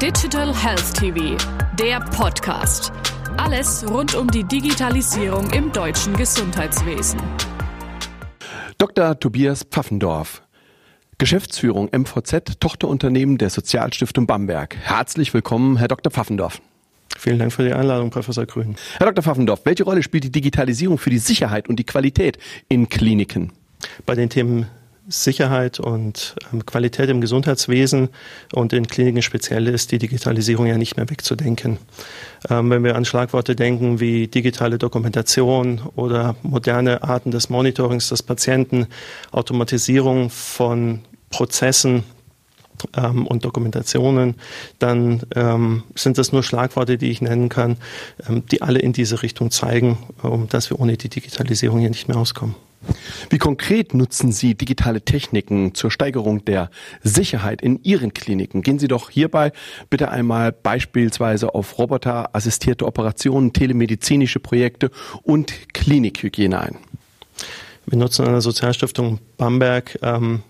Digital Health TV, der Podcast. Alles rund um die Digitalisierung im deutschen Gesundheitswesen. Dr. Tobias Pfaffendorf, Geschäftsführung MVZ, Tochterunternehmen der Sozialstiftung Bamberg. Herzlich willkommen, Herr Dr. Pfaffendorf. Vielen Dank für die Einladung, Professor Grün. Herr Dr. Pfaffendorf, welche Rolle spielt die Digitalisierung für die Sicherheit und die Qualität in Kliniken? Bei den Themen Sicherheit und ähm, Qualität im Gesundheitswesen und in Kliniken speziell ist die Digitalisierung ja nicht mehr wegzudenken. Ähm, wenn wir an Schlagworte denken wie digitale Dokumentation oder moderne Arten des Monitorings des Patienten, Automatisierung von Prozessen, ähm, und Dokumentationen, dann ähm, sind das nur Schlagworte, die ich nennen kann, ähm, die alle in diese Richtung zeigen, um dass wir ohne die Digitalisierung hier nicht mehr auskommen. Wie konkret nutzen Sie digitale Techniken zur Steigerung der Sicherheit in Ihren Kliniken? Gehen Sie doch hierbei bitte einmal beispielsweise auf roboterassistierte Operationen, telemedizinische Projekte und Klinikhygiene ein. Wir nutzen an der Sozialstiftung Bamberg ähm,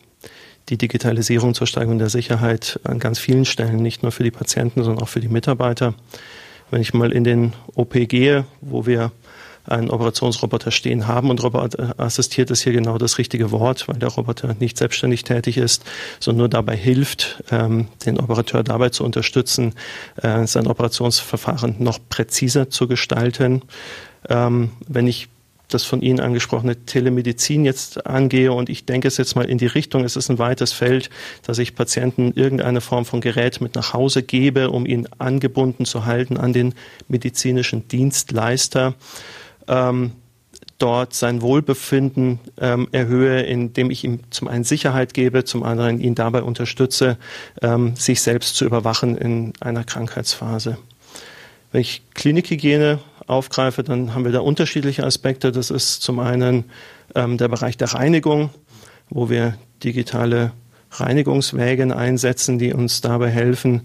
die Digitalisierung zur Steigerung der Sicherheit an ganz vielen Stellen, nicht nur für die Patienten, sondern auch für die Mitarbeiter. Wenn ich mal in den OP gehe, wo wir einen Operationsroboter stehen haben. Und Roboter assistiert ist hier genau das richtige Wort, weil der Roboter nicht selbstständig tätig ist, sondern nur dabei hilft, ähm, den Operateur dabei zu unterstützen, äh, sein Operationsverfahren noch präziser zu gestalten. Ähm, wenn ich das von Ihnen angesprochene Telemedizin jetzt angehe und ich denke es jetzt mal in die Richtung, es ist ein weites Feld, dass ich Patienten irgendeine Form von Gerät mit nach Hause gebe, um ihn angebunden zu halten an den medizinischen Dienstleister ähm, dort sein Wohlbefinden ähm, erhöhe, indem ich ihm zum einen Sicherheit gebe, zum anderen ihn dabei unterstütze, ähm, sich selbst zu überwachen in einer Krankheitsphase. Wenn ich Klinikhygiene aufgreife, dann haben wir da unterschiedliche Aspekte. Das ist zum einen ähm, der Bereich der Reinigung, wo wir digitale Reinigungswägen einsetzen, die uns dabei helfen,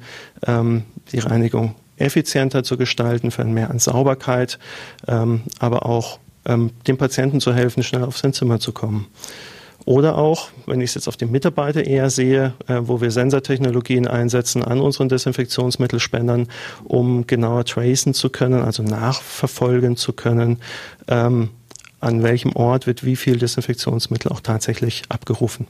ähm, die Reinigung effizienter zu gestalten, für Mehr an Sauberkeit, ähm, aber auch ähm, dem Patienten zu helfen, schnell auf sein Zimmer zu kommen. Oder auch, wenn ich es jetzt auf den Mitarbeiter eher sehe, äh, wo wir Sensortechnologien einsetzen an unseren Desinfektionsmittelspendern, um genauer tracen zu können, also nachverfolgen zu können, ähm, an welchem Ort wird wie viel Desinfektionsmittel auch tatsächlich abgerufen.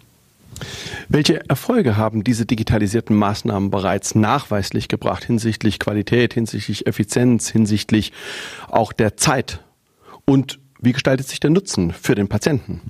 Welche Erfolge haben diese digitalisierten Maßnahmen bereits nachweislich gebracht hinsichtlich Qualität, hinsichtlich Effizienz, hinsichtlich auch der Zeit? Und wie gestaltet sich der Nutzen für den Patienten?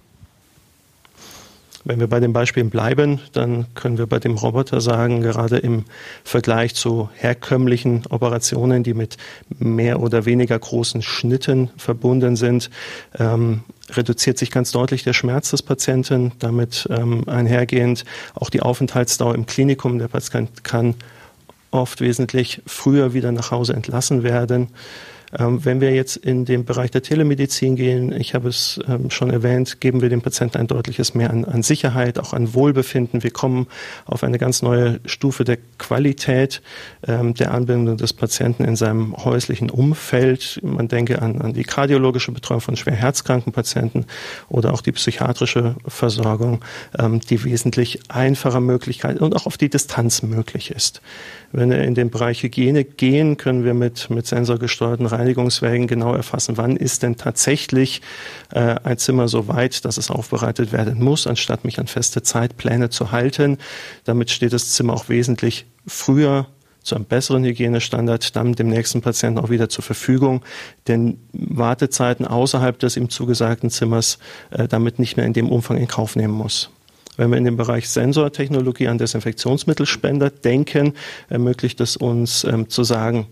Wenn wir bei den Beispielen bleiben, dann können wir bei dem Roboter sagen, gerade im Vergleich zu herkömmlichen Operationen, die mit mehr oder weniger großen Schnitten verbunden sind, ähm, reduziert sich ganz deutlich der Schmerz des Patienten. Damit ähm, einhergehend auch die Aufenthaltsdauer im Klinikum. Der Patient kann oft wesentlich früher wieder nach Hause entlassen werden. Ähm, wenn wir jetzt in den Bereich der Telemedizin gehen, ich habe es ähm, schon erwähnt, geben wir dem Patienten ein deutliches Mehr an, an Sicherheit, auch an Wohlbefinden. Wir kommen auf eine ganz neue Stufe der Qualität ähm, der Anbindung des Patienten in seinem häuslichen Umfeld. Man denke an, an die kardiologische Betreuung von schwer herzkranken Patienten oder auch die psychiatrische Versorgung, die wesentlich einfacher Möglichkeit und auch auf die Distanz möglich ist. Wenn wir in den Bereich Hygiene gehen, können wir mit, mit sensorgesteuerten Reinigungswägen genau erfassen, wann ist denn tatsächlich äh, ein Zimmer so weit, dass es aufbereitet werden muss, anstatt mich an feste Zeitpläne zu halten. Damit steht das Zimmer auch wesentlich früher zu einem besseren Hygienestandard dann dem nächsten Patienten auch wieder zur Verfügung, denn Wartezeiten außerhalb des ihm zugesagten Zimmers äh, damit nicht mehr in dem Umfang in Kauf nehmen muss. Wenn wir in den Bereich Sensortechnologie an Desinfektionsmittelspender denken, ermöglicht es uns ähm, zu sagen,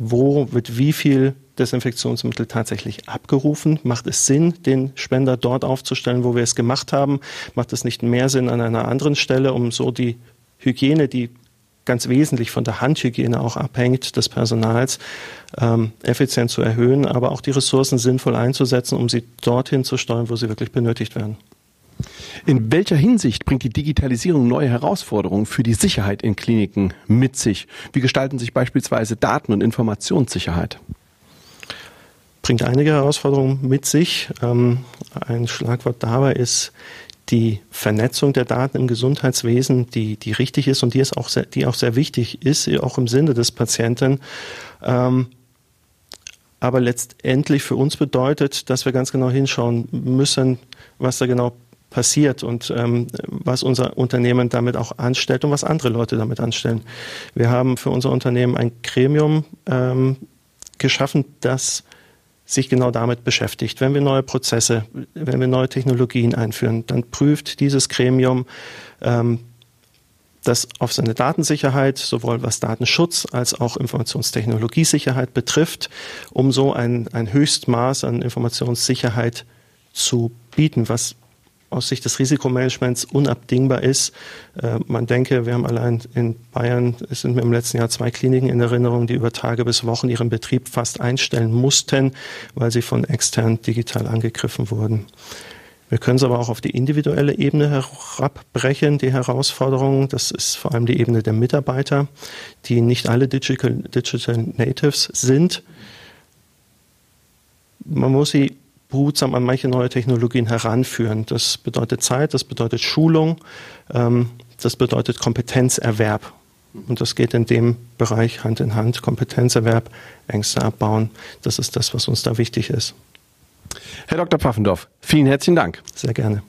wo wird wie viel Desinfektionsmittel tatsächlich abgerufen? Macht es Sinn, den Spender dort aufzustellen, wo wir es gemacht haben? Macht es nicht mehr Sinn an einer anderen Stelle, um so die Hygiene, die ganz wesentlich von der Handhygiene auch abhängt des Personals, ähm, effizient zu erhöhen, aber auch die Ressourcen sinnvoll einzusetzen, um sie dorthin zu steuern, wo sie wirklich benötigt werden? In welcher Hinsicht bringt die Digitalisierung neue Herausforderungen für die Sicherheit in Kliniken mit sich? Wie gestalten sich beispielsweise Daten- und Informationssicherheit? Bringt einige Herausforderungen mit sich. Ähm, ein Schlagwort dabei ist die Vernetzung der Daten im Gesundheitswesen, die, die richtig ist und die, ist auch sehr, die auch sehr wichtig ist, auch im Sinne des Patienten. Ähm, aber letztendlich für uns bedeutet, dass wir ganz genau hinschauen müssen, was da genau passiert und ähm, was unser Unternehmen damit auch anstellt und was andere Leute damit anstellen. Wir haben für unser Unternehmen ein Gremium ähm, geschaffen, das sich genau damit beschäftigt. Wenn wir neue Prozesse, wenn wir neue Technologien einführen, dann prüft dieses Gremium ähm, das auf seine Datensicherheit, sowohl was Datenschutz als auch Informationstechnologiesicherheit betrifft, um so ein, ein Höchstmaß an Informationssicherheit zu bieten, was aus Sicht des Risikomanagements unabdingbar ist. Äh, man denke, wir haben allein in Bayern, es sind mir im letzten Jahr zwei Kliniken in Erinnerung, die über Tage bis Wochen ihren Betrieb fast einstellen mussten, weil sie von extern digital angegriffen wurden. Wir können es aber auch auf die individuelle Ebene herabbrechen, die Herausforderungen. Das ist vor allem die Ebene der Mitarbeiter, die nicht alle Digital, Digital Natives sind. Man muss sie behutsam an manche neue Technologien heranführen. Das bedeutet Zeit, das bedeutet Schulung, ähm, das bedeutet Kompetenzerwerb. Und das geht in dem Bereich Hand in Hand. Kompetenzerwerb, Ängste abbauen. Das ist das, was uns da wichtig ist. Herr Dr. Pfaffendorf, vielen herzlichen Dank. Sehr gerne.